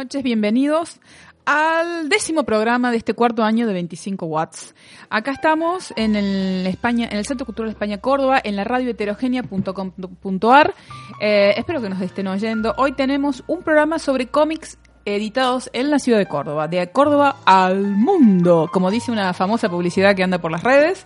noches, bienvenidos al décimo programa de este cuarto año de 25 watts. Acá estamos en el España, en el Centro Cultural España Córdoba, en la radio heterogénea.com.ar. Eh, espero que nos estén oyendo. Hoy tenemos un programa sobre cómics editados en la ciudad de Córdoba, de Córdoba al mundo, como dice una famosa publicidad que anda por las redes.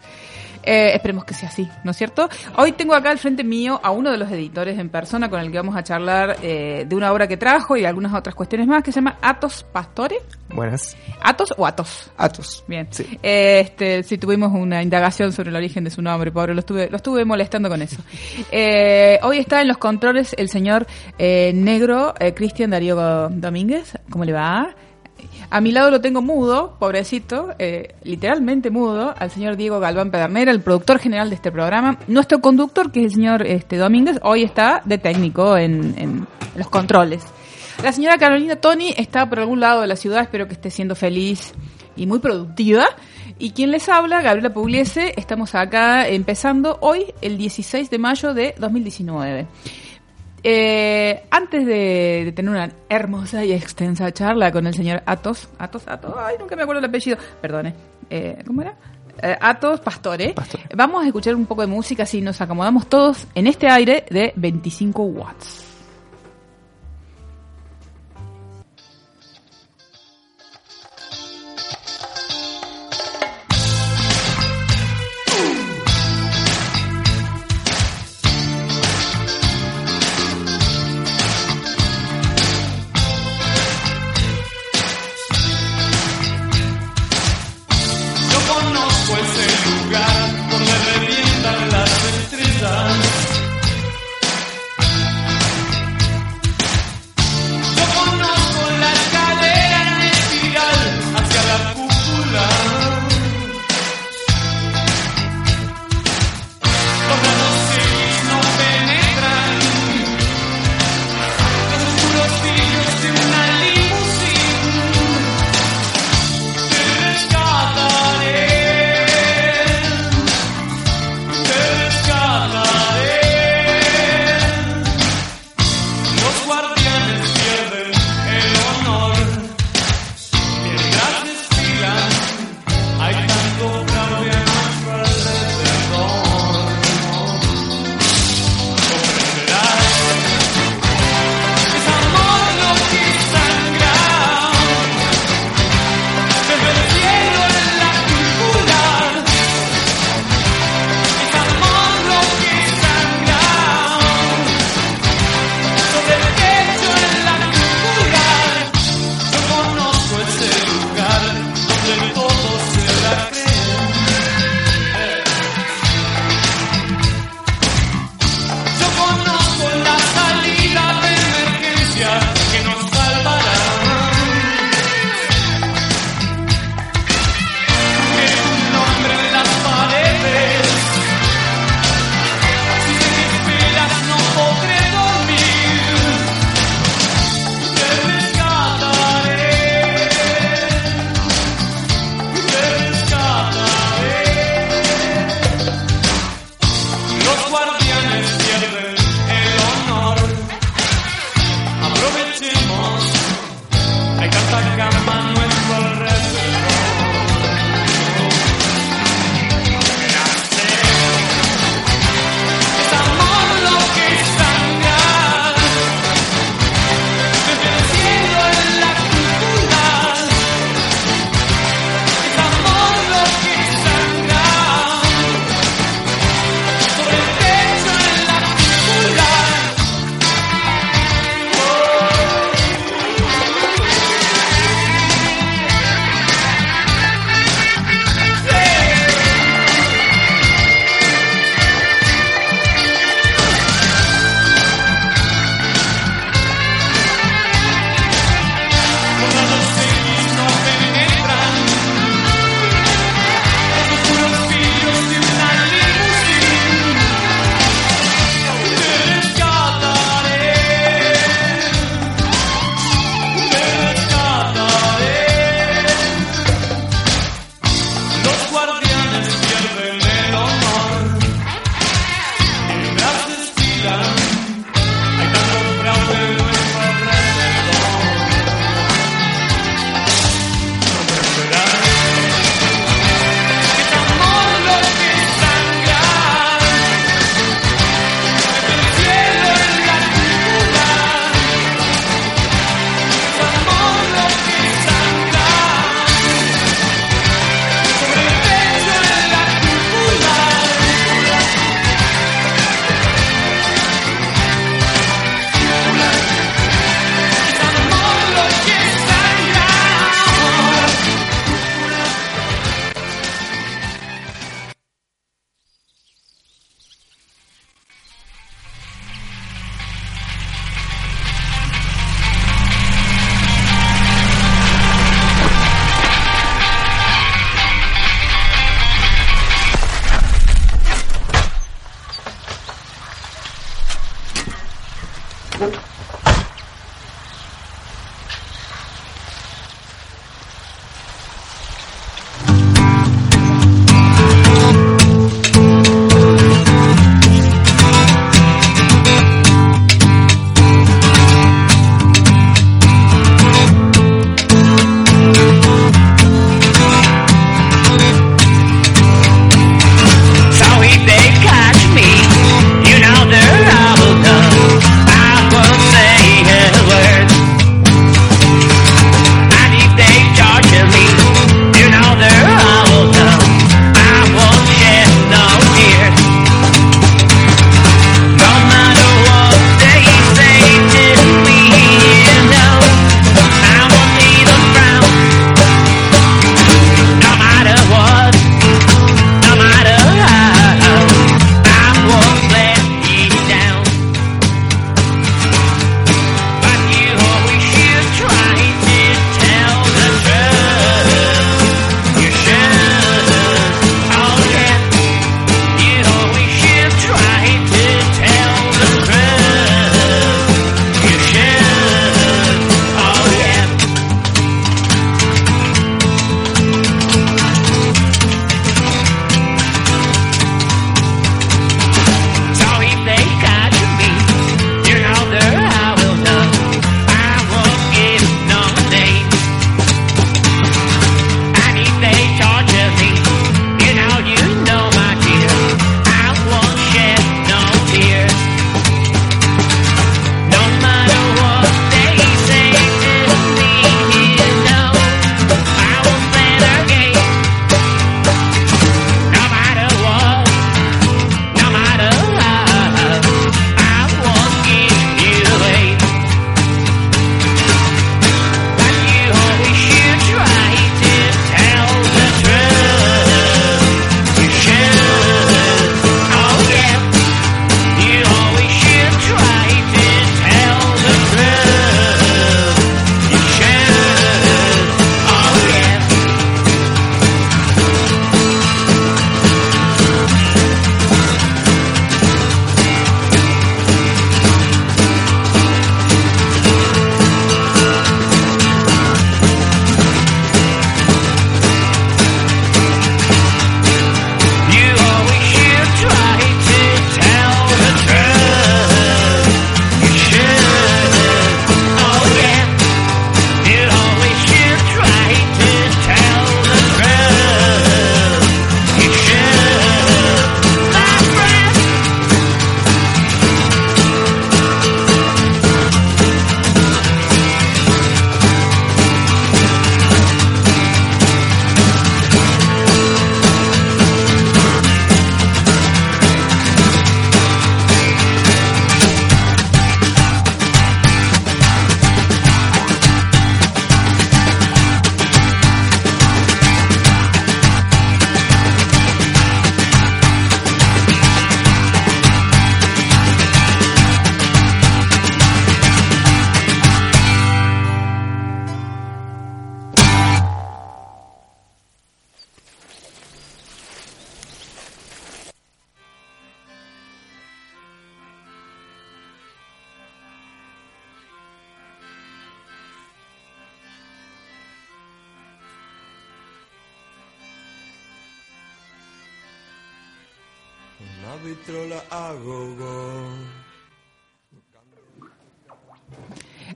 Eh, esperemos que sea así, ¿no es cierto? Hoy tengo acá al frente mío a uno de los editores en persona con el que vamos a charlar eh, de una obra que trajo y algunas otras cuestiones más que se llama Atos Pastore. Buenas. ¿Atos o Atos? Atos. Bien. Sí. Eh, este, sí, tuvimos una indagación sobre el origen de su nombre, pobre, lo estuve, lo estuve molestando con eso. Eh, hoy está en los controles el señor negro Cristian Darío Domínguez. ¿Cómo le va? A mi lado lo tengo mudo, pobrecito, eh, literalmente mudo, al señor Diego Galván Pedernera, el productor general de este programa. Nuestro conductor, que es el señor este, Domínguez, hoy está de técnico en, en los controles. La señora Carolina Tony está por algún lado de la ciudad, espero que esté siendo feliz y muy productiva. Y quien les habla, Gabriela Pugliese, estamos acá empezando hoy, el 16 de mayo de 2019. Eh, antes de, de tener una hermosa y extensa charla con el señor Atos, Atos, Atos, ay, nunca me acuerdo el apellido, perdone, eh, ¿cómo era? Eh, Atos Pastore. Pastore. Vamos a escuchar un poco de música, así nos acomodamos todos en este aire de 25 watts.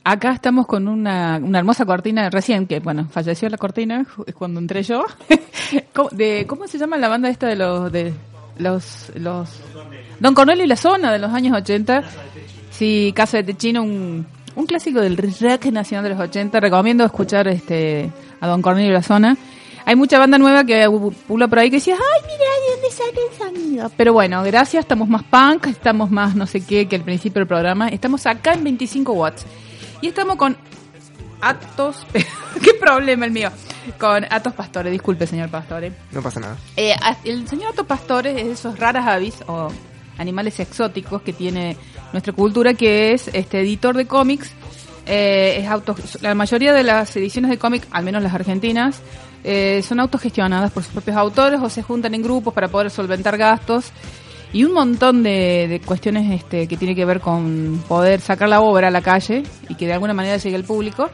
Acá estamos con una, una hermosa cortina recién, que bueno, falleció la cortina cuando entré yo. ¿Cómo, de, ¿Cómo se llama la banda esta de los... de los, los Don Cornelio y la Zona de los años 80? Sí, Casa de Techino, un, un clásico del rock nacional de los 80. Recomiendo escuchar este a Don Cornelio y la Zona. Hay mucha banda nueva que pula por ahí que decía, ay, mira, ¿de dónde sale el sonido? Pero bueno, gracias, estamos más punk, estamos más no sé qué que al principio del programa. Estamos acá en 25 watts. Y estamos con Atos... ¿Qué problema el mío? Con Atos Pastore, disculpe, señor Pastore. No pasa nada. Eh, el señor Atos Pastore es de esos raras avis o animales exóticos que tiene nuestra cultura, que es este editor de cómics. eh, es auto, la mayoría de las ediciones de cómic, al menos las argentinas, eh, son autogestionadas por sus propios autores o se juntan en grupos para poder solventar gastos. y un montón de, de cuestiones este, que tiene que ver con poder sacar la obra a la calle y que de alguna manera llegue al público.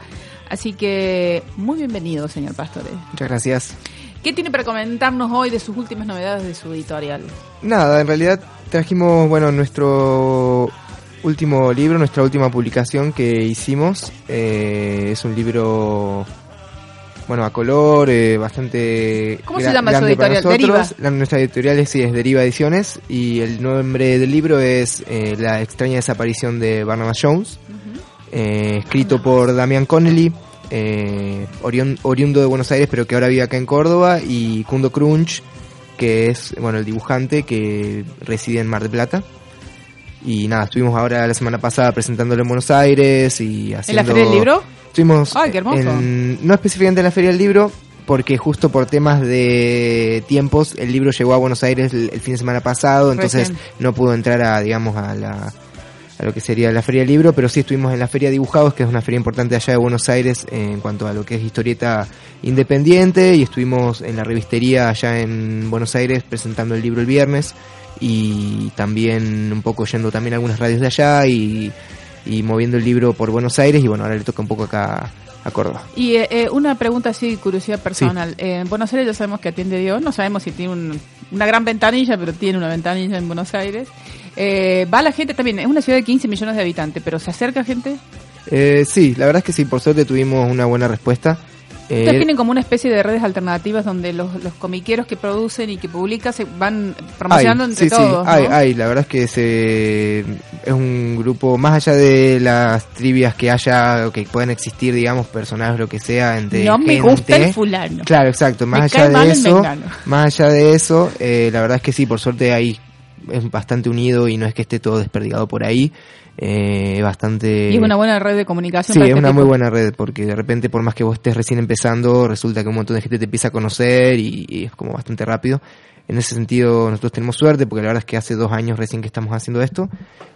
Así que muy bienvenido, señor Pastore. Muchas gracias. ¿Qué tiene para comentarnos hoy de sus últimas novedades de su editorial? Nada, en realidad trajimos, bueno, nuestro último libro, nuestra última publicación que hicimos. Eh, es un libro, bueno, a color, eh, bastante ¿Cómo se llama su grande para editorial? nosotros. La- nuestra editorial es, sí, es Deriva Ediciones y el nombre del libro es eh, La extraña desaparición de Barnabas Jones, eh, escrito por Damian Connelly. eh, oriun- oriundo de Buenos Aires pero que ahora vive acá en Córdoba y Kundo Crunch que es bueno el dibujante que reside en Mar del Plata y nada estuvimos ahora la semana pasada presentándolo en Buenos Aires y ¿En haciendo la Feria del Libro? estuvimos Ay, qué hermoso. en- no específicamente en la Feria del Libro porque justo por temas de tiempos el libro llegó a Buenos Aires el, el fin de semana pasado entonces Recién. no pudo entrar a digamos a la a lo que sería la Feria del Libro, pero sí estuvimos en la Feria Dibujados, que es una feria importante allá de Buenos Aires en cuanto a lo que es historieta independiente, y estuvimos en la revistería allá en Buenos Aires presentando el libro el viernes, y también un poco yendo también a algunas radios de allá y, y moviendo el libro por Buenos Aires, y bueno, ahora le toca un poco acá a Córdoba. Y eh, eh, una pregunta así, curiosidad personal. Eh, en Buenos Aires ya sabemos que atiende Dios, no sabemos si tiene un- una gran ventanilla, pero tiene una ventanilla en Buenos Aires. Eh, va la gente también, es una ciudad de 15 millones de habitantes, pero ¿se acerca gente? Eh, sí, la verdad es que sí, por suerte tuvimos una buena respuesta. Eh, Ustedes tienen como una especie de redes alternativas donde los, los comiqueros que producen y que publican se van promocionando Hay, entre sí, todos. Sí, hay, ¿no? hay, la verdad es que se, es un grupo, más allá de las trivias que haya, o que pueden existir, digamos, personajes, lo que sea, entre No me gusta el fulano. Claro, exacto, más Me allá de eso, más allá de eso, eh, la verdad es que sí, por suerte hay, es bastante unido y no es que esté todo desperdigado por ahí, eh, bastante... Y es una buena red de comunicación. Sí, para es este una tipo. muy buena red, porque de repente, por más que vos estés recién empezando, resulta que un montón de gente te empieza a conocer y, y es como bastante rápido. En ese sentido, nosotros tenemos suerte, porque la verdad es que hace dos años recién que estamos haciendo esto,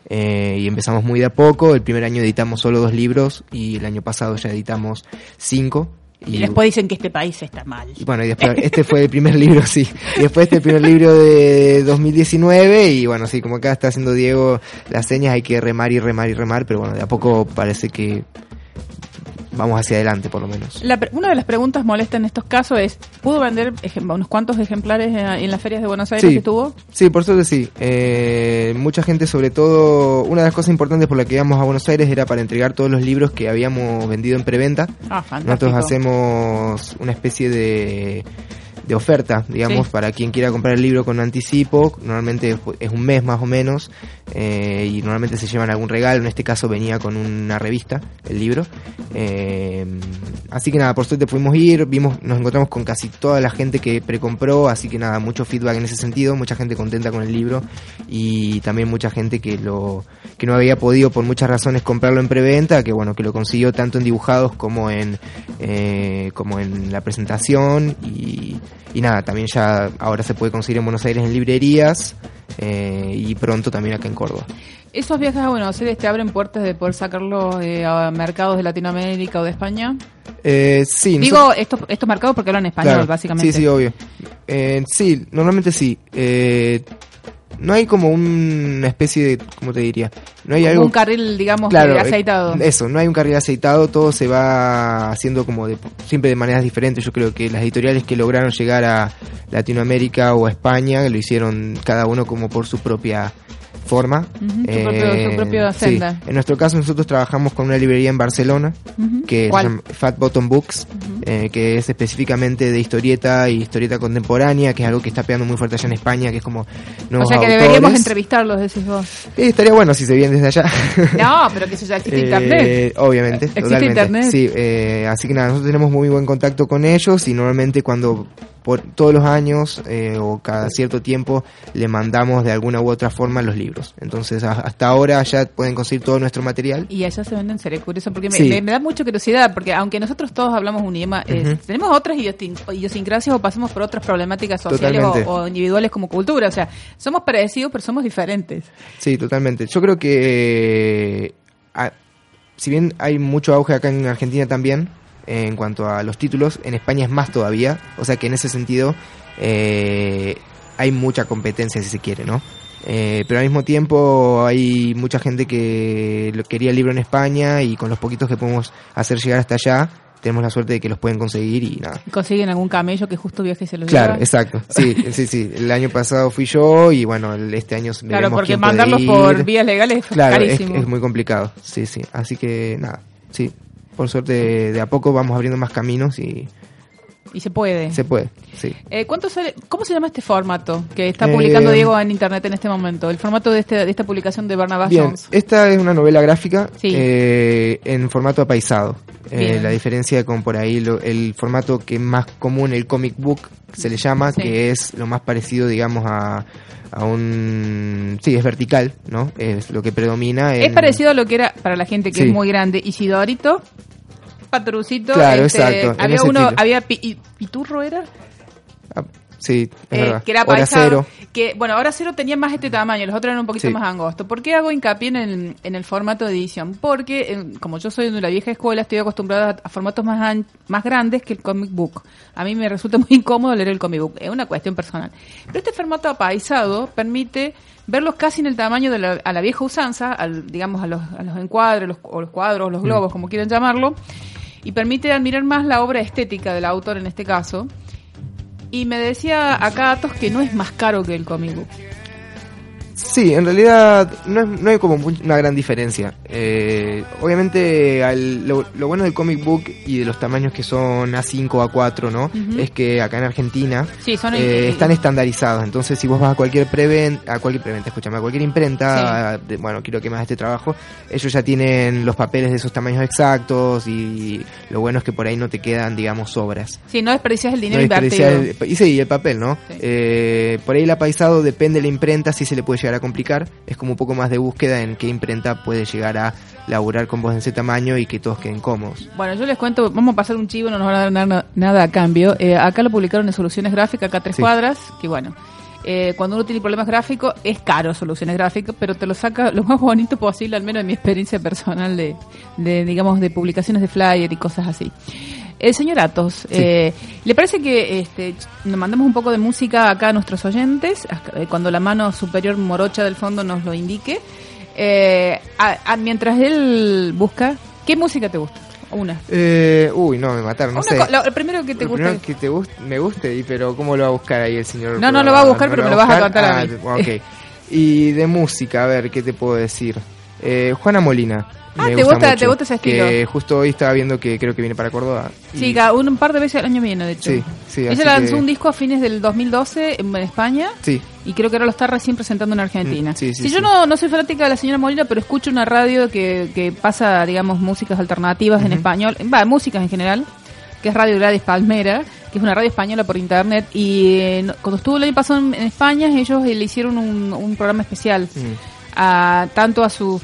eh, y empezamos muy de a poco. El primer año editamos solo dos libros, y el año pasado ya editamos cinco. Y después dicen que este país está mal. Y bueno, y después, este fue el primer libro, sí. Y después este el primer libro de 2019 y bueno, sí, como acá está haciendo Diego las señas, hay que remar y remar y remar, pero bueno, de a poco parece que vamos hacia adelante por lo menos. La pre- una de las preguntas molestas en estos casos es, ¿pudo vender unos cuantos ejemplares eh, en las ferias de Buenos Aires Sí. que estuvo? Sí, por suerte sí. Eh, mucha gente, sobre todo, una de las cosas importantes por la que íbamos a Buenos Aires era para entregar todos los libros que habíamos vendido en preventa. Ah. Nosotros hacemos una especie de, de oferta, digamos, Sí. para quien quiera comprar el libro con anticipo. Normalmente es un mes más o menos eh, y normalmente se llevan algún regalo. En este caso venía con una revista, el libro. Eh, así que nada, por suerte pudimos ir, vimos, nos encontramos con casi toda la gente que precompró, así que nada, mucho feedback en ese sentido, mucha gente contenta con el libro y también mucha gente que lo que no había podido por muchas razones comprarlo en preventa, que bueno, que lo consiguió tanto en dibujados como en eh, como en la presentación y, y nada, también ya ahora se puede conseguir en Buenos Aires en librerías eh, y pronto también acá en Córdoba. ¿Esos viajes a Buenos Aires te abren puertas de poder sacarlo eh, a mercados de Latinoamérica o de España? Eh, sí, Digo nosotros- estos, estos mercados porque hablan español, Claro, básicamente. Sí, sí, obvio. Eh, sí, normalmente sí. No hay como una especie de, ¿cómo te diría? No hay Como algo un carril, digamos, Claro, eh, eh, aceitado. Eso, no hay un carril aceitado, todo se va haciendo como de, siempre de maneras diferentes. Yo creo que las editoriales que lograron llegar a Latinoamérica o a España lo hicieron cada uno como por su propia forma. Su propio- su propia sí. senda. En nuestro caso nosotros trabajamos con una librería en Barcelona que se llama Fat Bottom Books, eh, que es específicamente de historieta y historieta contemporánea, que es algo que está pegando muy fuerte allá en España, que es como O sea que autores. deberíamos entrevistarlos, decís vos. Sí, estaría bueno si se vienen desde allá. No, pero que eso ya existe Eh, internet. Obviamente, ¿Existe totalmente. internet? Sí, eh, así que nada, nosotros tenemos muy buen contacto con ellos y normalmente cuando por todos los años eh, o cada cierto tiempo le mandamos de alguna u otra forma los libros. Entonces a- hasta ahora ya pueden conseguir todo nuestro material. Y allá se venden, seré curioso, porque me, Sí. me- me da mucha curiosidad, porque aunque nosotros todos hablamos un idioma, eh, Ujú. tenemos otras idiosin- idiosincrasias o pasamos por otras problemáticas sociales o, individuales como cultura. O sea, somos parecidos, pero somos diferentes. Sí, totalmente. Yo creo que eh, a- si bien hay mucho auge acá en Argentina también en cuanto a los títulos, en España es más todavía. O sea que en ese sentido eh, hay mucha competencia si se quiere, ¿no? Eh, pero al mismo tiempo hay mucha gente que quería el libro en España y con los poquitos que podemos hacer llegar hasta allá, tenemos la suerte de que los pueden conseguir y nada. Consiguen algún camello que justo viaje se Claro, lleva. exacto. Sí, sí, sí. El año pasado fui yo y bueno, este año Claro, porque quién mandarlos por vías legales es Claro, es, carísimo. es muy complicado. Sí, sí. Así que nada, sí. Por suerte, de a poco vamos abriendo más caminos y Y se puede. se puede. Sí. Eh, ¿cuánto sale- ¿Cómo se llama este formato que está Eh, publicando Diego en internet en este momento? El formato de, este, de esta publicación de Barnabas Bien, Jones. esta es una novela gráfica Sí. eh, en formato apaisado. Eh, la diferencia con por ahí lo- el formato que es más común, el comic book, se le llama, Sí. que es lo más parecido, digamos, a, a un... Sí, es vertical, ¿no? Es lo que predomina. Es parecido a lo que era para la gente que Sí. es muy grande. Isidorito, Patrucito. Claro, este, exacto, en Había uno, estilo. había Pi- y- Piturro era. Ah, sí, es Eh, verdad. que era paisado, que bueno ahora cero tenía más este tamaño los otros eran un poquito Sí. más angostos ¿por qué hago hincapié en el, en el formato de edición? porque eh, como yo soy de la vieja escuela estoy acostumbrada a, formatos más an- más grandes que el comic book a mí me resulta muy incómodo leer el comic book es una cuestión personal pero este formato apaisado permite verlos casi en el tamaño de la, a la vieja usanza al, digamos a los, a los encuadres los, o los cuadros Mm. los globos como quieran llamarlo y permite admirar más la obra estética del autor en este caso y me decía acá Atos que no es más caro que el comic. Sí, en realidad no, es- no hay como una gran diferencia. Eh, obviamente al- lo, lo bueno del comic book y de los tamaños que son A5 o A4, ¿no? Es que acá en Argentina Sí, son eh, están estandarizados. Entonces si vos vas a cualquier preventa, a cualquier preventa, escúchame, a cualquier imprenta, de- bueno, quiero que me hagas este trabajo, ellos ya tienen los papeles de esos tamaños exactos y lo bueno es que por ahí no te quedan, digamos, sobras. Sí, no desperdicias el dinero No invertido. desperdiciar el- y sí, el papel, ¿no? Sí. Eh, por ahí el apaisado depende de la imprenta, sí se le puede llegar a complicar. Es como un poco más de búsqueda en qué imprenta puede llegar a laburar con vos en ese tamaño y que todos queden cómodos. Bueno, yo les cuento, vamos a pasar un chivo, no nos van a dar na- nada a cambio. Eh, acá lo publicaron en Soluciones Gráficas, acá tres Sí. cuadras, que bueno, eh, cuando uno tiene problemas gráficos, es caro Soluciones Gráficas, pero te lo saca lo más bonito posible, al menos en mi experiencia personal de, de digamos, de publicaciones de flyer y cosas así. El señor Atos, eh, ¿le parece que este, nos mandamos un poco de música acá a nuestros oyentes, eh, cuando la mano superior morocha del fondo nos lo indique? Eh, a- a- mientras él busca, ¿qué música te gusta? Una. Eh, uy, no, me mataron, no Una sé. lo- el primero que te Lo guste. primero que te guste, me guste, y pero ¿cómo lo va a buscar ahí el señor? No, no lo va a buscar, pero me lo vas a contar a Ah, mí. ok. Y de música, a ver, ¿qué te puedo decir? Eh, Juana Molina. Ah, me ¿te gusta- mucho, te gusta ese estilo? Que justo hoy estaba viendo que creo que viene para Córdoba. y- Sí, cada- un, par de veces al año viene, de hecho. Sí, sí, Ella lanzó que- un disco a fines del 2012 en España Sí, y creo que ahora lo está recién presentando en Argentina. Mm, sí, sí, si yo sí. no, no soy fanática de la señora Molina, pero escucho una radio que, que pasa, digamos, músicas alternativas en español, va, músicas en general, que es Radio Gladys Palmera, que es una radio española por internet. Y eh, cuando estuvo el año pasado en, en España, ellos eh, le hicieron un, un programa especial, Mm. A, tanto a su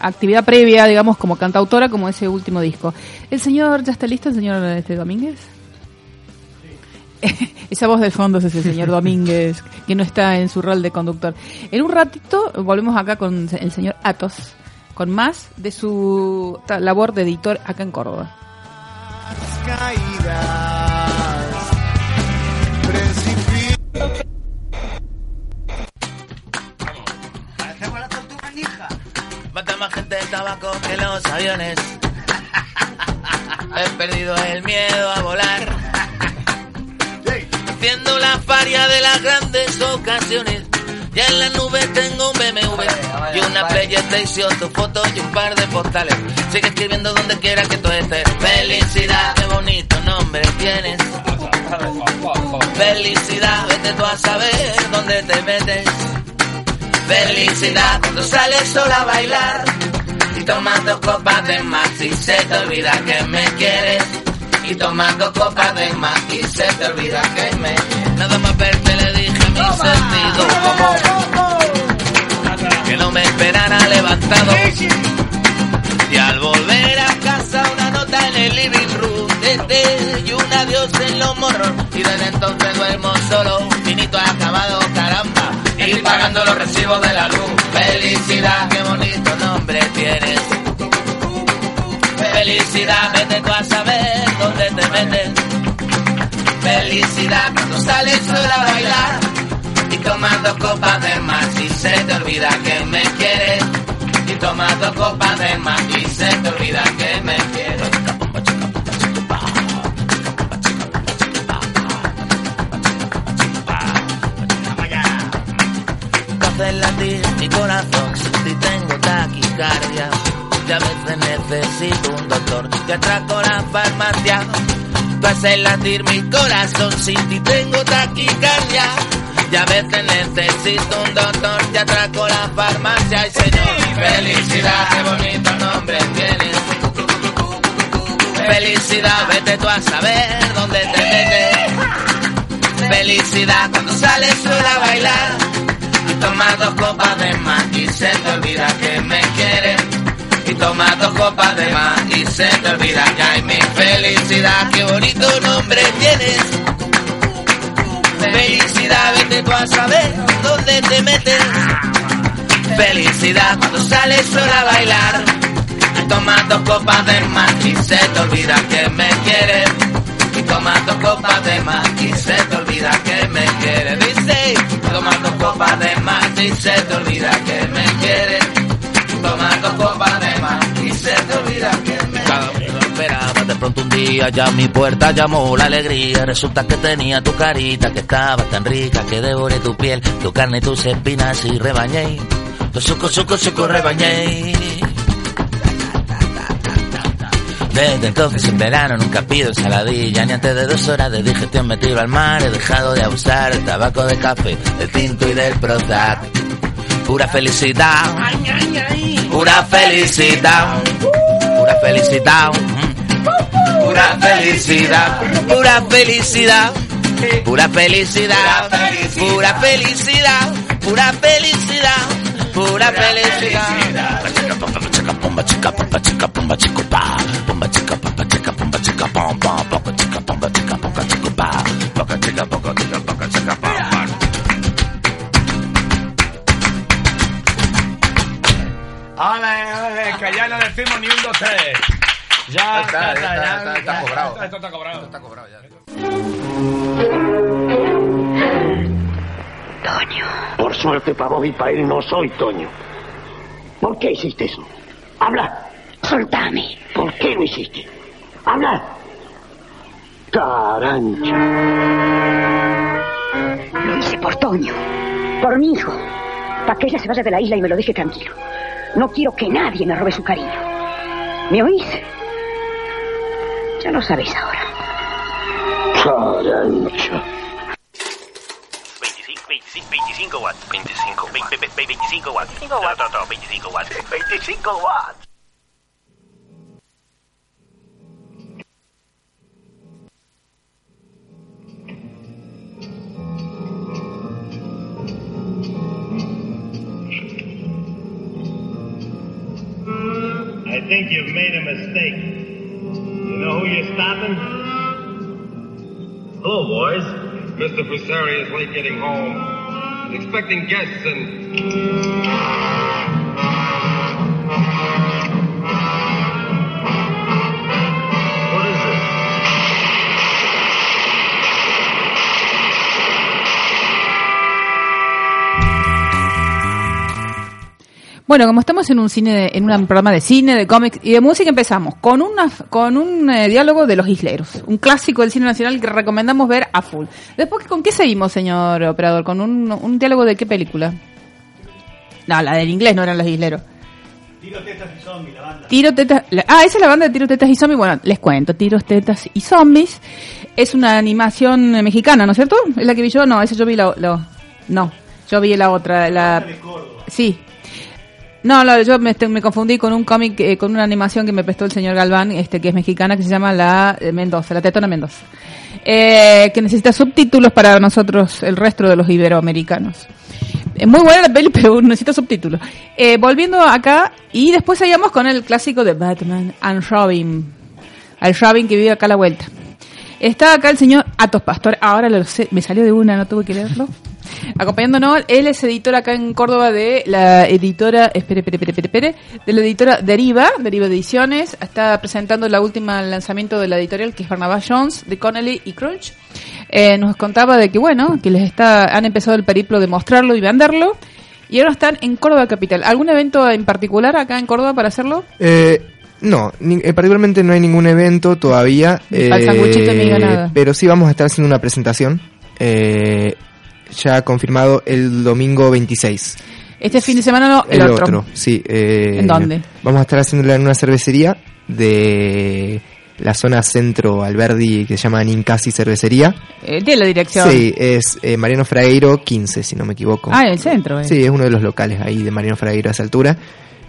actividad previa, digamos, como cantautora, como ese último disco. ¿El señor, ya está listo, el señor este Domínguez? Esa voz del fondo es ese señor Domínguez, que no está en su rol de conductor. En un ratito volvemos acá con el señor Atos, con más de su labor de editor acá en Córdoba. caídas. Más gente el tabaco que los aviones. He perdido el miedo a volar. Haciendo la faria de las grandes ocasiones. Ya en la nube tengo un BMW y una PlayStation, tu foto y un par de postales. Sigue escribiendo donde quiera que tú estés. Felicidad, qué bonito nombre tienes. Felicidad, vete tú a saber dónde te metes. Felicidad. Cuando sales sola a bailar y tomas dos copas de más y se te olvida que me quieres. Y tomas dos copas de más y se te olvida que me Nada más verte le dije a mi sentido común. Que no me esperara levantado. Pagando los recibos de la luz. Felicidad, qué bonito nombre tienes. Felicidad, vete tú a saber dónde te metes. Felicidad, cuando sales sola a bailar. Y dos copas de más y se te olvida que me quieres. Y tomas dos copas de más y se te olvida que corazón si tengo taquicardia. Y a veces necesito un doctor que atraco la farmacia. Haces latir mi corazón si tengo taquicardia. Y a veces necesito un doctor que atraco la farmacia. Y señor, felicidad, qué bonito nombre tienes. Felicidad, vete tú a saber dónde te metes. Felicidad cuando sales sola a bailar y tomas dos copas de más y se te olvida que me quieres. Y tomas dos copas de más y se te olvida que hay mi felicidad. Qué bonito nombre tienes. Felicidad, vete tú a saber dónde te metes. Felicidad cuando sales sola a bailar. Y tomas dos copas de más y se te olvida que me quieres. Y tomas dos copas de más y se te olvida que me quieres. Tomas dos copas de más y se te olvida que me quieres. Esperaba de pronto un día ya a mi puerta llamó la alegría. Resulta que tenía tu carita que estaba tan rica que devoré tu piel, tu carne y tus espinas y rebañé. Tu suco, suco, suco, rebañé. Desde entonces en verano nunca pido ensaladilla Ni antes de dos horas de digestión me tiro al mar He dejado de abusar del tabaco de café Del tinto y del Prozac Pura felicidad Pura felicidad Pura felicidad Pura felicidad Pura felicidad Pura felicidad Pura felicidad Pura felicidad Pura felicidad Está, está, está, ya, está, ya, está cobrado. Esto está cobrado. Está cobrado ya. Por suerte para vos y para él no soy Toño. ¿Por qué hiciste eso? Habla. Soltame. ¿Por qué lo hiciste? Habla. Carancha. Lo hice por Toño. Por mi hijo. Para que ella se vaya de la isla y me lo deje tranquilo. No quiero que nadie me robe su cariño. ¿Me oís? Ya lo sabéis ahora. Carancha. 25, 25, 25 watts. 25, 20, 25 watts. 25 watts. No, no, no, 25 watts. 25 watts. Mr. Fusari is late getting home. He's expecting guests and... Bueno, como estamos en un cine, de- en un programa de cine, de cómics y de música, empezamos con una, con un eh, diálogo de los isleros, un clásico del cine nacional que recomendamos ver a full. Después, ¿con qué seguimos, señor operador? ¿Con un, un diálogo de qué película? No, la del inglés no eran los isleros. Tiro, tetas, la- ah, esa es la banda de Tiro, Tetas y Zombies. Bueno, les cuento, Tiros, Tetas y Zombies. Es una animación eh, mexicana, ¿no es cierto? ¿Es la que vi yo? No, esa yo vi la, la- no, yo vi la otra, la, sí. No, no, yo me, me confundí con un cómic, eh, con una animación que me prestó el señor Galván, este que es mexicana, que se llama La eh, Mendoza, La Tetona Mendoza. Eh, que necesita subtítulos para nosotros, el resto de los iberoamericanos. Es muy buena la peli, pero necesita subtítulos. Eh, volviendo acá, y después seguimos con el clásico de Batman and Robin. Al Robin que vive acá a la vuelta. Está acá el señor Atos Pastor, ahora lo sé, me salió de una, no tuve que leerlo. Acompañándonos, él es editor acá en Córdoba de la editora, espere, espere, espere, espere, de la editora Deriva, Deriva Ediciones. Está presentando la última lanzamiento de la editorial que es Barnabas Jones, de Connelly y Crunch. eh, nos contaba de que, bueno, que les está, han empezado el periplo de mostrarlo y venderlo. Y ahora están en Córdoba Capital. ¿Algún evento en particular acá en Córdoba para hacerlo? Eh, no, ni- eh, particularmente no hay ningún evento todavía. Sanguchito ni diga nada. Pero sí vamos a estar haciendo una presentación. eh, ya confirmado el domingo 26. Este fin de semana no, el, otro. sí. eh, ¿En dónde? Vamos a estar haciéndola en una cervecería de la zona centro Alberdi que se llama Nincasi Cervecería. Eh, tiene la dirección. Sí, es eh, Mariano Fragueiro 15, si no me equivoco. Ah, en el centro. eh. Sí, es uno de los locales ahí de Mariano Fragueiro a esa altura.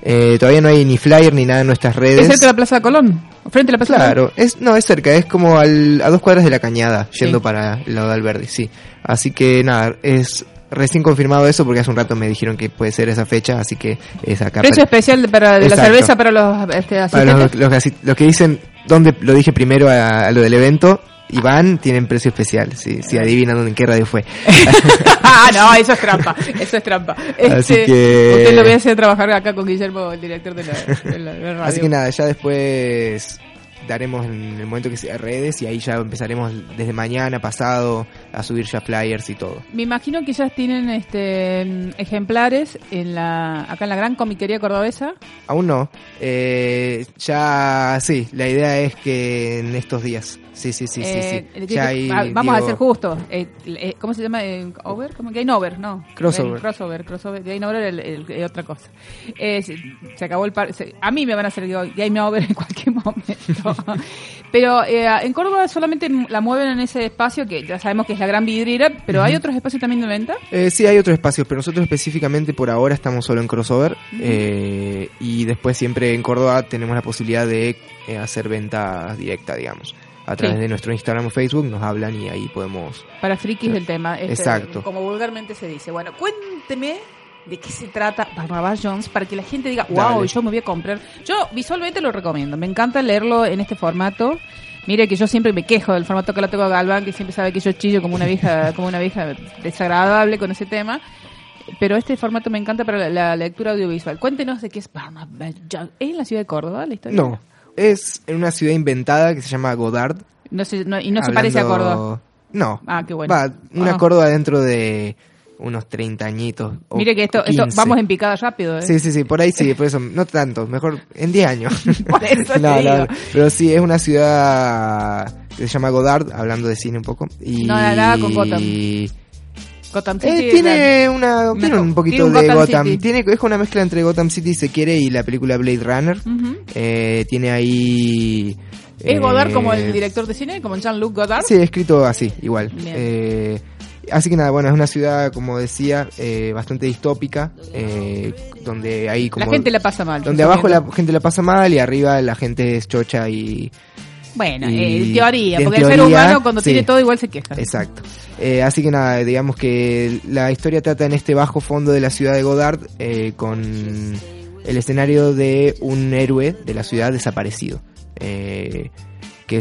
Eh, todavía no hay ni flyer ni nada en nuestras redes. ¿Es cerca de la Plaza de Colón? ¿Frente a la Plaza de Colón? Claro, es, no, es cerca, es como al- a dos cuadras de la cañada, yendo Sí. para el lado de Alberdi, sí. Así que nada, es recién confirmado eso porque hace un rato me dijeron que puede ser esa fecha, así que es acá. Precio para- especial de- para de la cerveza para los este, para los, los los que dicen dónde lo dije primero a, a lo del evento, Iván, tienen precio especial, si, si adivinan dónde, en qué radio fue. ah, no, eso es trampa. Eso es trampa. Así Este, que- Usted lo voy a hacer trabajar acá con Guillermo, el director de la, de la- de la radio. Así que nada, ya después daremos en el momento que sea redes y ahí ya empezaremos desde mañana, pasado, a subir ya flyers y todo. Me imagino que ya tienen este ejemplares en la acá en la gran comiquería cordobesa. Aún no. Eh, ya, sí, la idea es que en estos días. Sí, sí, sí, Eh, sí, sí. hay, va- vamos a ser justos. Eh, eh, ¿Cómo se llama? Eh, ¿Over? ¿Cómo? Game Over, no. Crossover. Eh, crossover, crossover. Game Over es el- otra cosa. Eh, se, se acabó el par. se- a mí me van a hacer Game Over en cualquier momento. pero eh, en Córdoba solamente la mueven en ese espacio que ya sabemos que es la gran vidriera, pero hay otros espacios también de venta. Eh, sí, hay otros espacios, pero nosotros específicamente por ahora estamos solo en crossover. eh, y después siempre en Córdoba tenemos la posibilidad de eh, hacer venta directa, digamos. A través Sí. de nuestro Instagram o Facebook nos hablan y ahí podemos Para frikis del tema. este, Exacto. Como vulgarmente se dice. Bueno, cuénteme de qué se trata Barnabas Jones para que la gente diga, wow, Dale. yo me voy a comprar. Yo visualmente lo recomiendo. Me encanta leerlo en este formato. Mire que yo siempre me quejo del formato que lo tengo Galván, que siempre sabe que yo chillo como una vieja, como una vieja desagradable con ese tema. Pero este formato me encanta para la, la lectura audiovisual. Cuéntenos de qué es Barnabas Jones. ¿Es en la ciudad de Córdoba la historia? No, es en una ciudad inventada que se llama Godard. No se- no- y no se parece a Córdoba. No. Ah, qué bueno. Va, una Ah. Córdoba dentro de unos 30 añitos. o Mire que esto, esto 15. vamos en picada rápido. ¿eh? Sí, sí, sí, por ahí sí, por eso, no tanto, mejor en 10 años. Por eso te No, no, digo. pero sí, es una ciudad que se llama Godard, hablando de cine un poco. Y... No, nada con Gotham. Gotham Eh, City. tiene la- una tiene un poquito tiene un de Gotham Gotham, tiene es una mezcla entre Gotham City se quiere y la película Blade Runner. Eh, tiene ahí ¿Es eh, Godard como el director de cine? ¿Como Jean-Luc Godard? Sí, escrito así, igual. Eh, así que nada, bueno, es una ciudad, como decía, eh, bastante distópica, eh, donde hay como... la gente la pasa mal. Donde abajo la gente la pasa mal y arriba la gente es chocha y... Bueno, y- eh, en teoría, en porque el ser humano cuando sí. tiene todo igual se queja. Exacto. Eh, así que nada, digamos que la historia trata en este bajo fondo de la ciudad de Godard eh, con el escenario de un héroe de la ciudad desaparecido. Eh,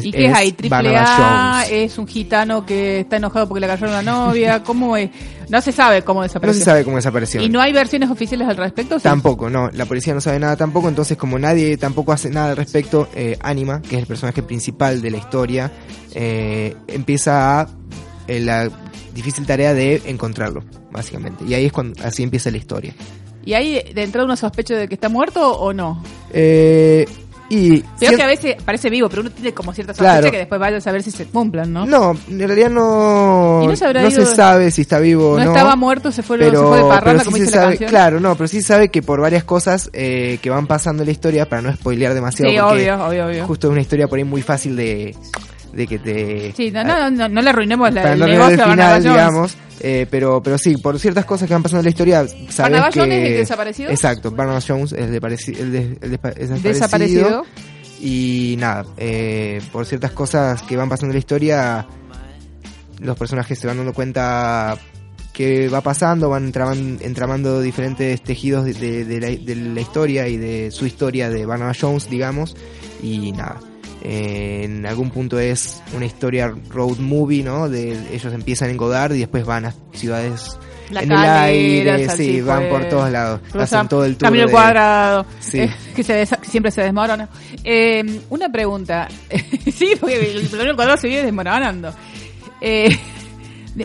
que ¿Y qué es ahí? ¿Triple A? ¿Es un gitano que está enojado porque le cayeron la novia? ¿Cómo es? No se sabe cómo No desapareció. se sabe cómo desapareció. ¿Y no hay versiones oficiales al respecto? Sí. Tampoco, no, la policía no sabe nada tampoco, entonces como nadie tampoco hace nada al respecto, eh, Anima, que es el personaje principal de la historia, eh, empieza a eh, la difícil tarea de encontrarlo, básicamente. Y ahí es cuando así empieza la historia. ¿Y hay de entrada una sospecha de que está muerto o no? Eh, y Creo que a veces parece vivo, pero uno tiene como cierta sospecha Claro. que después vaya a saber si se cumplan, ¿no? no, en realidad no, ¿Y no se no se sabe si está vivo o No no. estaba muerto, se fue, se pero, fue de parranda, pero como sí dice se la sabe, canción. claro, no, pero sí se sabe que por varias cosas eh, que van pasando en la historia, para no spoilear demasiado, Sí, porque obvio, obvio, obvio. justo es una historia por ahí muy fácil de, de que te... Sí, no, no, no, no le arruinemos la, el negocio el a Barnabas final, Jones. digamos, eh, pero, pero sí, por ciertas cosas que van pasando en la historia, sabes ¿Barnabas que... Jones es el desaparecido? Exacto, Barnabas Jones es el, el de- el desaparecido. Desaparecido. Y nada, eh, por ciertas cosas que van pasando en la historia, los personajes se van dando cuenta que va pasando, van entraman- entramando diferentes tejidos de, de- de la, de la historia y de su historia de Barnabas Jones, digamos, y nada. Eh, en algún punto es una historia road movie, ¿no? De, ellos empiezan en Godard y después van a ciudades La en el aire, sí, van por todos lados, cruzan hacen todo el tour. Camino de- cuadrado, Sí. eh, que, se siempre se desmorona. Eh, una pregunta. sí, porque el camino cuadrado se viene desmoronando. Eh, de-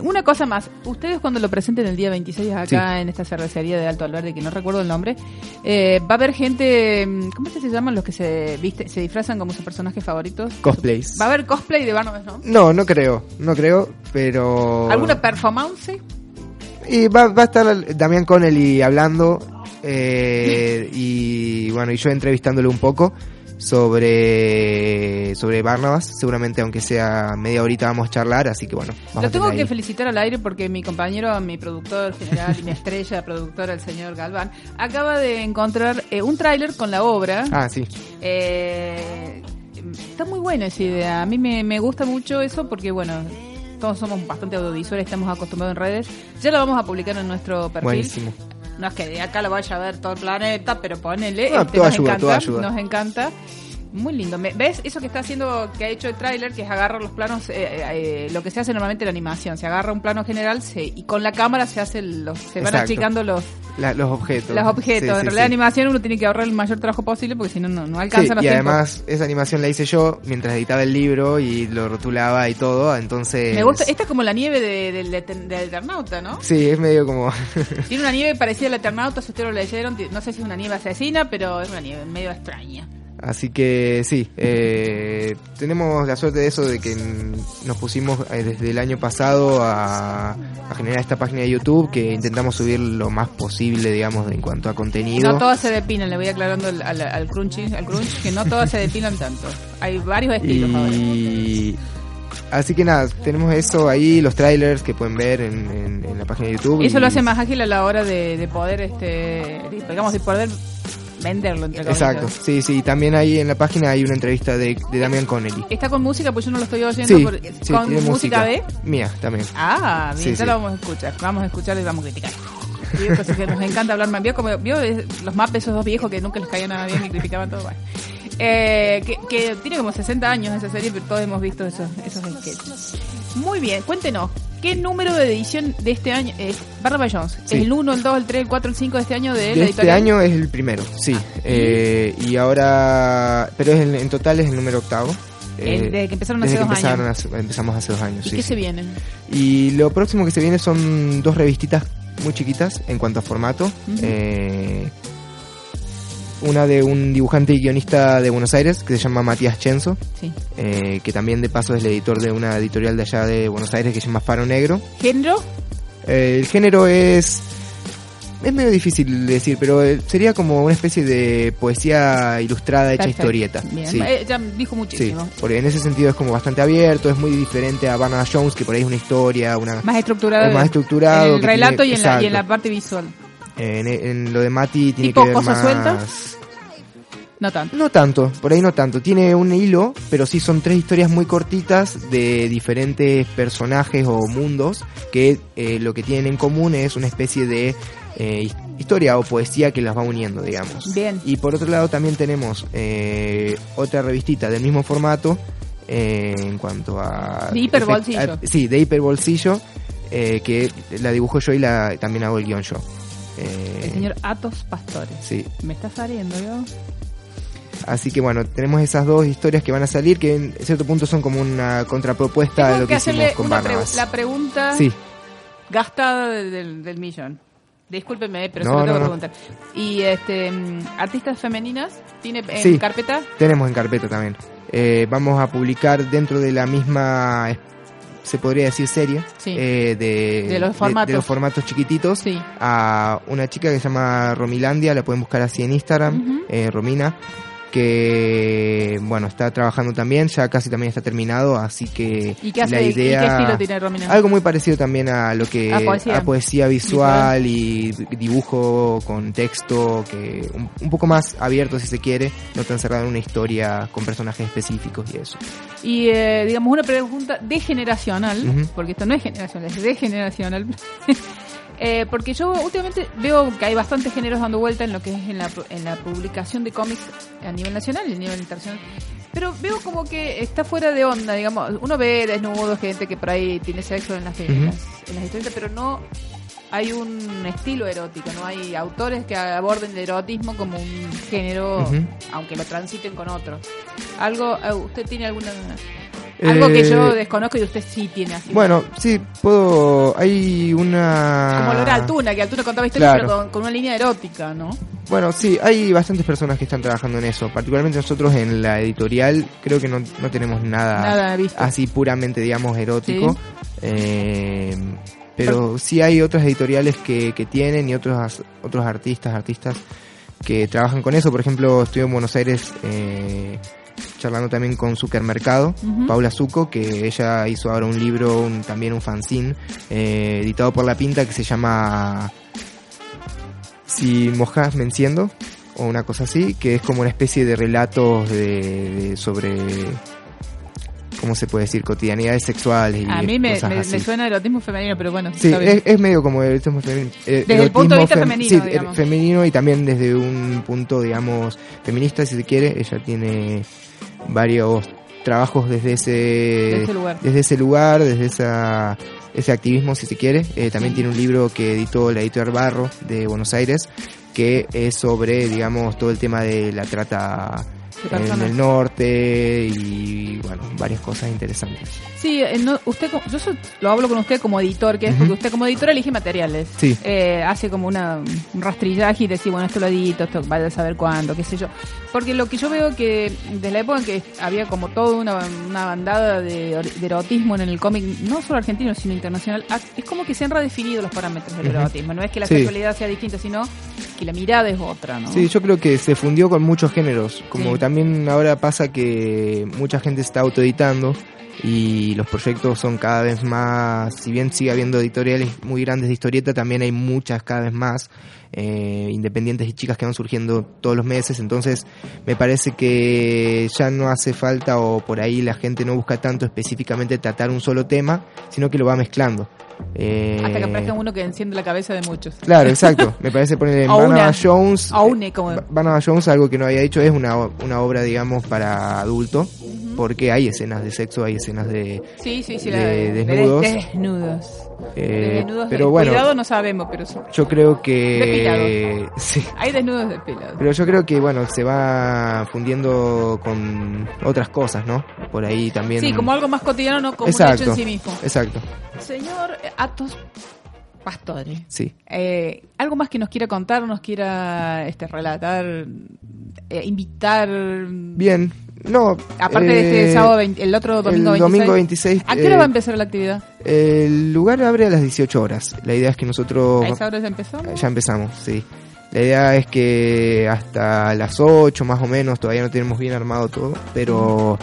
una cosa más, ustedes cuando lo presenten el día 26 acá Sí. en esta cervecería de Alto Alverde, que no recuerdo el nombre, eh, va a haber gente, mm, ¿cómo es que se llaman los que se viste, se disfrazan como sus personajes favoritos? Cosplays. Va a haber cosplay de Barnabas, ¿no? No, no creo, no creo, pero... ¿Alguna performance? Y va, va a estar Damián Connelly hablando eh, y bueno, y yo entrevistándole un poco sobre sobre Barnabas, seguramente aunque sea media horita vamos a charlar, así que bueno, vamos Lo tengo que ahí. felicitar al aire porque mi compañero, mi productor general y mi estrella productora, el señor Galván, acaba de encontrar eh, un tráiler con la obra. Ah, sí. Eh, está muy buena esa idea. A mí me, me gusta mucho eso porque, bueno, todos somos bastante audiovisuales, estamos acostumbrados en redes. Ya lo vamos a publicar en nuestro perfil. Buenísimo. No es que de acá lo vaya a ver todo el planeta, pero ponele. Ah, este, nos ayuda, encanta. Nos encanta. Muy lindo. ¿Ves eso que está haciendo, que ha hecho el tráiler, que es agarrar los planos, eh, eh, lo que se hace normalmente en la animación? Se agarra un plano general se, y con la cámara se hace los, se van Exacto. achicando los, La- los objetos. los objetos. Sí, en sí, realidad, sí. animación uno tiene que ahorrar el mayor trabajo posible porque si no, no, no alcanza los y tiempos. además esa animación la hice yo mientras editaba el libro y lo rotulaba y todo, entonces... Me gusta, esta es como la nieve de- del del- del Eternauta, ¿no? Sí, es medio como... Tiene una nieve parecida al Eternauta, si ustedes lo leyeron, no sé si es una nieve asesina, pero es una nieve medio extraña. Así que sí, eh, tenemos la suerte de eso, de que nos pusimos eh, desde el año pasado a, a generar esta página de YouTube que intentamos subir lo más posible, digamos, en cuanto a contenido. No todas se depilan, le voy aclarando al, al, al crunchy, al crunch, que no todas se depilan tanto. Hay varios estilos ahora. y así que nada, tenemos eso ahí, los trailers que pueden ver en, en- en la página de YouTube. Eso y- lo hace más ágil a la hora de, de poder, este, digamos, de poder venderlo, entre comillas. Exacto, sí, sí. También ahí en la página hay una entrevista de, de Damian Connelly. Está con música, pues yo no lo estoy oyendo. Sí, por- sí, con tiene música de... Mía también. Ah, bien, ya lo vamos a escuchar. Vamos a escuchar y vamos a criticar. Que nos encanta hablar más. Vio, como, vio los mapas esos dos viejos que nunca les caía nada bien y criticaban todo. Bueno. Eh, que, que tiene como 60 años esa serie, pero todos hemos visto esos, esos sketches. Muy bien, cuéntenos. ¿Qué número de edición de este año es Barnabas Jones? Sí. ¿Es el 1, el 2, el 3, el 4, el 5 de este año de, la De este editorial? año es el primero, sí. Eh, y ahora, pero es el- en total es el número octavo. Eh, de que empezaron desde hace que dos empezaron años. hace- empezamos hace dos años. ¿Y sí, qué sí. se vienen? Y lo próximo que se viene son dos revistitas muy chiquitas en cuanto a formato. Ujú. Eh, una de un dibujante y guionista de Buenos Aires que se llama Matías Chenzo, Sí. eh, que también de paso es el editor de una editorial de allá de Buenos Aires que se llama Faro Negro. ¿Género? Eh, el género es. Es medio difícil de decir, pero eh, sería como una especie de poesía ilustrada hecha historieta. Bien. Sí. Eh, ya dijo Sí, muchísimo. porque en ese sentido es como bastante abierto, es muy diferente a Barnabas Jones, que por ahí es una historia, una Más estructurado. es más estructurado. En el relato tiene- y, en la, y en la parte visual. En, en lo de Mati tiene ¿Tipo que ver cosas más... sueltas? No tanto. No tanto, por ahí no tanto. Tiene un hilo, pero sí son tres historias muy cortitas de diferentes personajes o mundos que eh, lo que tienen en común es una especie de eh, his- historia o poesía que las va uniendo, digamos. Bien. Y por otro lado también tenemos eh, otra revistita del mismo formato eh, en cuanto a... De hiperbolsillo. a- sí, de hiperbolsillo, eh, que la dibujo yo y la también hago el guion yo. Eh, El señor Atos Pastores. Sí, Me está saliendo, yo. Así que bueno, tenemos esas dos historias que van a salir que en cierto punto son como una contrapropuesta de lo que que hicimos con una Barnabas. la pregunta Sí, gastada del, del- del millón. Discúlpeme, pero No, se lo no, tengo no. que preguntar. Y este, mm, artistas femeninas, ¿tiene en Sí. carpeta? tenemos en carpeta también. Eh, vamos a publicar dentro de la misma, eh, se podría decir serie, Sí. eh, de, De los formatos. los formatos chiquititos, Sí. a una chica que se llama Romilandia, la pueden buscar así en Instagram, eh, Romina, que bueno, está trabajando también, ya casi también está terminado, así que ¿Y qué, hace, la y idea... qué estilo tiene Romina? Algo muy parecido también a lo que A poesía. visual y dibujo con texto que un, un poco más abierto si se quiere, no tan cerrado en una historia con personajes específicos y eso. Y eh, digamos una pregunta degeneracional, porque esto no es generacional, es degeneracional. Eh, porque yo últimamente veo que hay bastantes géneros dando vuelta en lo que es en la, en la publicación de cómics a nivel nacional y a nivel internacional. Pero veo como que está fuera de onda, digamos. Uno ve desnudos, gente que por ahí tiene sexo en las, en las, en las historietas, pero no hay un estilo erótico, no hay autores que aborden el erotismo como un género, aunque lo transiten con otro. Algo, eh, ¿usted tiene alguna Algo que yo Eh, desconozco y usted sí tiene así. Bueno, sí, puedo. Hay una. Como Laura Altuna, que Altuna contaba historias Claro. pero con, con una línea erótica, ¿no? Bueno, sí, hay bastantes personas que están trabajando en eso. Particularmente nosotros en la editorial, creo que no, no tenemos nada, Nada visto. así puramente, digamos, erótico. Eh, pero sí hay otras editoriales que, que tienen y otros, otros artistas, artistas que trabajan con eso. Por ejemplo, estuve en Buenos Aires eh, charlando también con Supermercado. Paula Zucco, que ella hizo ahora un libro, un- también un fanzine, eh, editado por La Pinta, que se llama Si mojas me enciendo, o una cosa así, que es como una especie de relatos de, de- sobre, ¿cómo se puede decir?, cotidianidades sexuales y A mí me, cosas me- así. me suena erotismo femenino, pero bueno. Sí, es, es medio como erotismo femenino. eh, Desde el punto de vista femenino, sí, digamos. femenino y también desde un punto, digamos, feminista, si se quiere. Ella tiene varios trabajos desde ese, ese lugar. desde ese lugar, desde esa, ese activismo, si se quiere. Eh, también tiene un libro que editó la editorial Barro de Buenos Aires, que es sobre, digamos, todo el tema de la trata en el norte y, bueno, varias cosas interesantes. Sí, eh, no, usted, yo so- lo hablo con usted como editor, que es Ujú. porque usted como editor elige materiales. Sí. Eh, hace como una, un rastrillaje y decir, bueno, esto lo edito, esto vaya a saber cuándo, qué sé yo. Porque lo que yo veo que desde la época en que había como toda una, una bandada de, de erotismo en el cómic, no solo argentino, sino internacional, es como que se han redefinido los parámetros del Ujú. erotismo. No es que la Sí. sexualidad sea distinta, sino que la mirada es otra, ¿no? Sí, yo creo que se fundió con muchos géneros. Como Sí. también ahora pasa que mucha gente está autoeditando y los proyectos son cada vez más, si bien sigue habiendo editoriales muy grandes de historieta, también hay muchas cada vez más eh, independientes y chicas que van surgiendo todos los meses. Entonces me parece que ya no hace falta o por ahí la gente no busca tanto específicamente tratar un solo tema, sino que lo va mezclando. Eh, Hasta que aparezca uno que enciende la cabeza de muchos. Claro, exacto. Me parece poner. Barnabas Jones. Une, como- Ba- Barnabas Jones, algo que no había dicho, es una, una obra, digamos, para adulto. Porque hay escenas de sexo, hay escenas de. Sí, sí, sí. de la de, desnudos. de desnudos. Eh, De desnudos pero de- bueno, Cuidado no sabemos, pero sí. yo creo que. Sí. Hay desnudos depilados. Pero yo creo que, bueno, se va fundiendo con otras cosas, ¿no? Por ahí también. Sí, como algo más cotidiano, no como un Exacto. hecho en sí mismo. Exacto. Señor Atos Pastore, Sí. eh, algo más que nos quiera contar, nos quiera este, relatar, eh, invitar. Bien. No. Aparte de este eh, sábado, 20 el otro domingo el 26. domingo 26, ¿A qué hora eh, va a empezar la actividad? El lugar abre a las 18 horas. La idea es que nosotros. ¿A esa hora ya empezó? Ya empezamos, sí. La idea es que hasta las 8 más o menos, todavía no tenemos bien armado todo, pero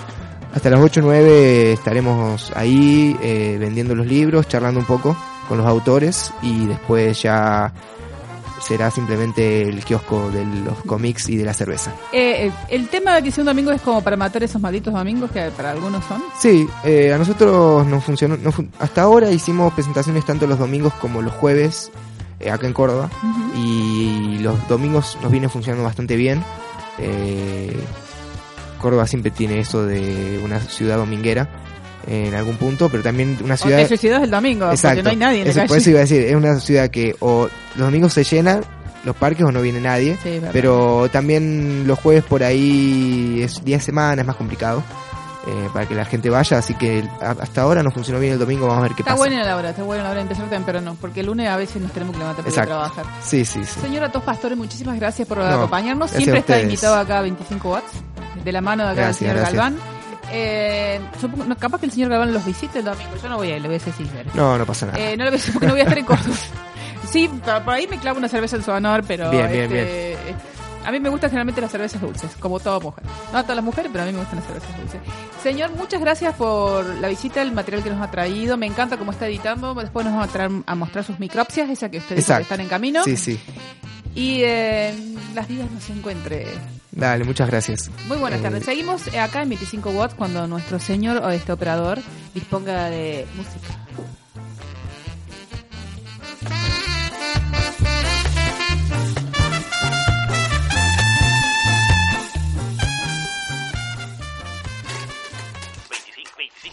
hasta las 8 o 9 estaremos ahí eh, vendiendo los libros, charlando un poco con los autores y después ya será simplemente el kiosco de los cómics y de la cerveza. Eh, eh, el tema de que sea un domingo es como para matar esos malditos domingos que para algunos son. Sí, eh, a nosotros nos funcionó, nos fun- hasta ahora hicimos presentaciones tanto los domingos como los jueves eh, acá en Córdoba y los domingos nos viene funcionando bastante bien. Eh, Córdoba siempre tiene eso de una ciudad dominguera en algún punto, pero también una O ciudad... te suicidas el domingo, porque no hay nadie en la Eso- calle. Por eso iba a decir, es una ciudad que o los domingos se llenan los parques o no viene nadie, Sí, pero también los jueves por ahí es día de semana, es más complicado. eh, para que la gente vaya, así que hasta ahora no funcionó bien el domingo, vamos a ver qué Está pasa. buena la hora, está buena la hora de empezar temprano, porque el lunes a veces nos tenemos que levantar para trabajar. Sí, sí, sí. Señora Tos Pastores, muchísimas gracias por No, acompañarnos. Siempre está invitado acá a 25 watts, de la mano de acá Gracias, del señor gracias. Galván. Eh, supongo- no, capaz que el señor Galván los visite el domingo. Yo no voy a ir, le voy a decir sincero. No, no pasa nada. Eh, no lo voy a decir porque no voy a estar en Córdoba. Sí, por ahí me clavo una cerveza en su honor, pero. Bien, bien, este, bien. eh, A mí me gustan generalmente las cervezas dulces, como toda mujer. No a todas las mujeres, pero a mí me gustan las cervezas dulces. Señor, muchas gracias por la visita, el material que nos ha traído. Me encanta cómo está editando. Después nos va a, traer, a mostrar sus micropsias, esa que ustedes están en camino. Sí, sí. Y eh, las vidas nos encuentre. Dale, muchas gracias. Muy buenas Eh, tardes. Seguimos eh, acá en 25 watts cuando nuestro señor o este operador disponga de música.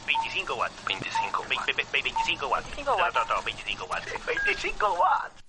Veinticinco watts. 25. Ve- ve- ve- 25 watts. No, no, no, 25 watts. 25 watts.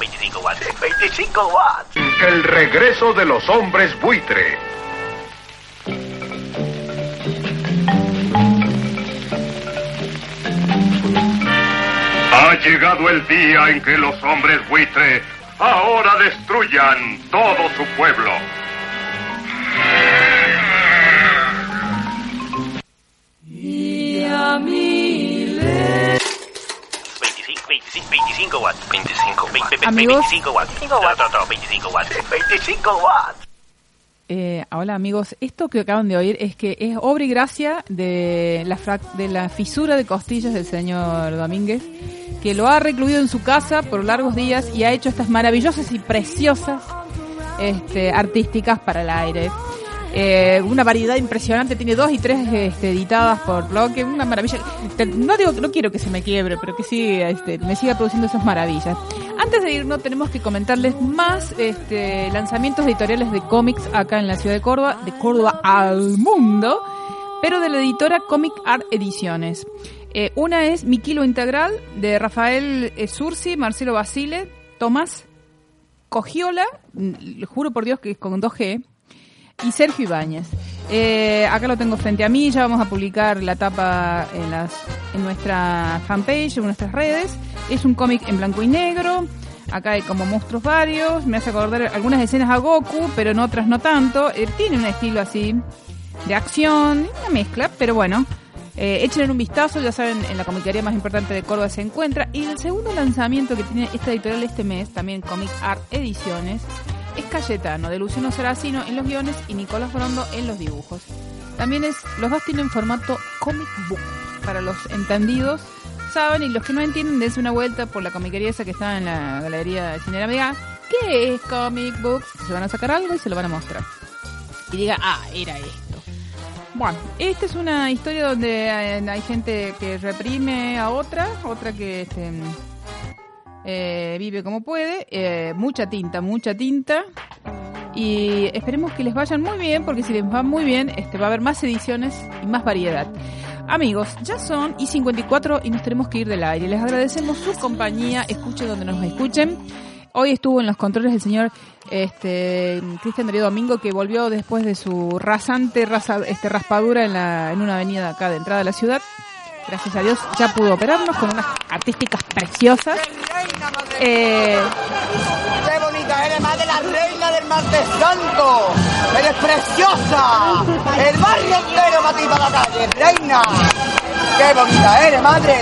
25 watts. No, no, no, 25 watts. 25 watts. El regreso de los hombres buitre. Ha llegado el día en que los hombres buitre ahora destruyan todo su pueblo. Y a mí le 25, 25, 25 watts. 25, 20, 20, Amigos. 25 watts. 25 watts. No, no, no, 25 watts. 25 watts. Eh, hola amigos, esto que acaban de oír es que es obra y gracia de la, frac- de la fisura de costillas del señor Domínguez, que lo ha recluido en su casa por largos días y ha hecho estas maravillosas y preciosas este, artísticas para el aire. Eh, una variedad impresionante, tiene dos y tres este, editadas por bloque, una maravilla. No digo, no quiero que se me quiebre, pero que sí, este, me siga produciendo esas maravillas. Antes de irnos tenemos que comentarles más este, lanzamientos editoriales de cómics acá en la ciudad de Córdoba, de Córdoba al mundo, pero de la editora Comic Art Ediciones. Eh, una es Mi Kilo Integral de Rafael eh, Sursi, Marcelo Basile, Tomás Cogiola, mm, juro por Dios que es con 2G, y Sergio Ibáñez. Eh, acá lo tengo frente a mí, ya vamos a publicar la tapa en, las, en nuestra fanpage, en nuestras redes. Es un cómic en blanco y negro, acá hay como monstruos varios, me hace acordar algunas escenas a Goku, pero en otras no tanto. Eh, tiene un estilo así de acción, una mezcla, pero bueno. Eh, échenle un vistazo, ya saben, en la comiquería más importante de Córdoba se encuentra. Y el segundo lanzamiento que tiene esta editorial este mes, también Comic Art Ediciones, es Cayetano, de Luciano Seracino en los guiones y Nicolás Brondo en los dibujos. También es, los dos tienen formato comic book, para los entendidos saben y los que no entienden dense una vuelta por la comiquería esa que está en la galería de Cinera Amiga. ¿Qué es comic books? Se van a sacar algo y se lo van a mostrar. Y diga, ah, era esto. Bueno, esta es una historia donde eh, hay gente que reprime a otra, otra que este, eh, vive como puede, eh, mucha tinta, mucha tinta. Y esperemos que les vayan muy bien, porque si les va muy bien, este, va a haber más ediciones y más variedad. Amigos, ya son y 54 y nos tenemos que ir del aire. Les agradecemos su compañía, escuchen donde nos escuchen. Hoy estuvo en los controles el señor este, Cristian Darío Domingo, que volvió después de su rasante raza- este, raspadura en, la, en una avenida acá de entrada de la ciudad. Gracias a Dios ya pudo operarnos con unas artísticas preciosas. Eh, ¡Qué bonita eres, madre la reina del martes santo! ¡Eres preciosa! ¡El barrio entero para ti para la calle, reina! ¡Qué bonita eres, madre!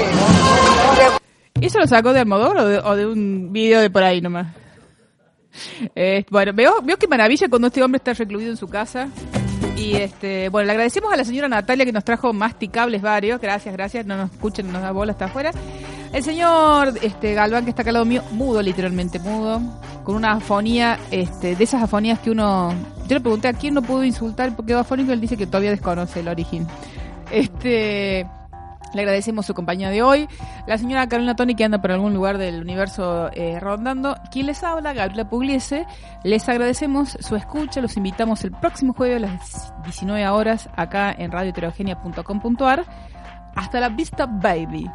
¿Y eso lo sacó de Almodóvar o de, o de un video de por ahí nomás? Eh, bueno, veo, veo qué maravilla cuando este hombre está recluido en su casa. Y este, bueno, le agradecemos a la señora Natalia que nos trajo masticables varios. Gracias, gracias. No nos escuchen, no nos da bola hasta afuera. El señor este, Galván, que está acá al lado mío, mudo, literalmente mudo, con una afonía, este, de esas afonías que uno. Yo le pregunté a quién no pudo insultar porque quedó afónico, él dice que todavía desconoce el origen. Este. Le agradecemos su compañía de hoy. La señora Carolina Toni, que anda por algún lugar del universo eh, rondando. Quien les habla, Gabriela Pugliese. Les agradecemos su escucha. Los invitamos el próximo jueves a las 19 horas acá en radioheterogenia.com.ar. Hasta la vista, baby.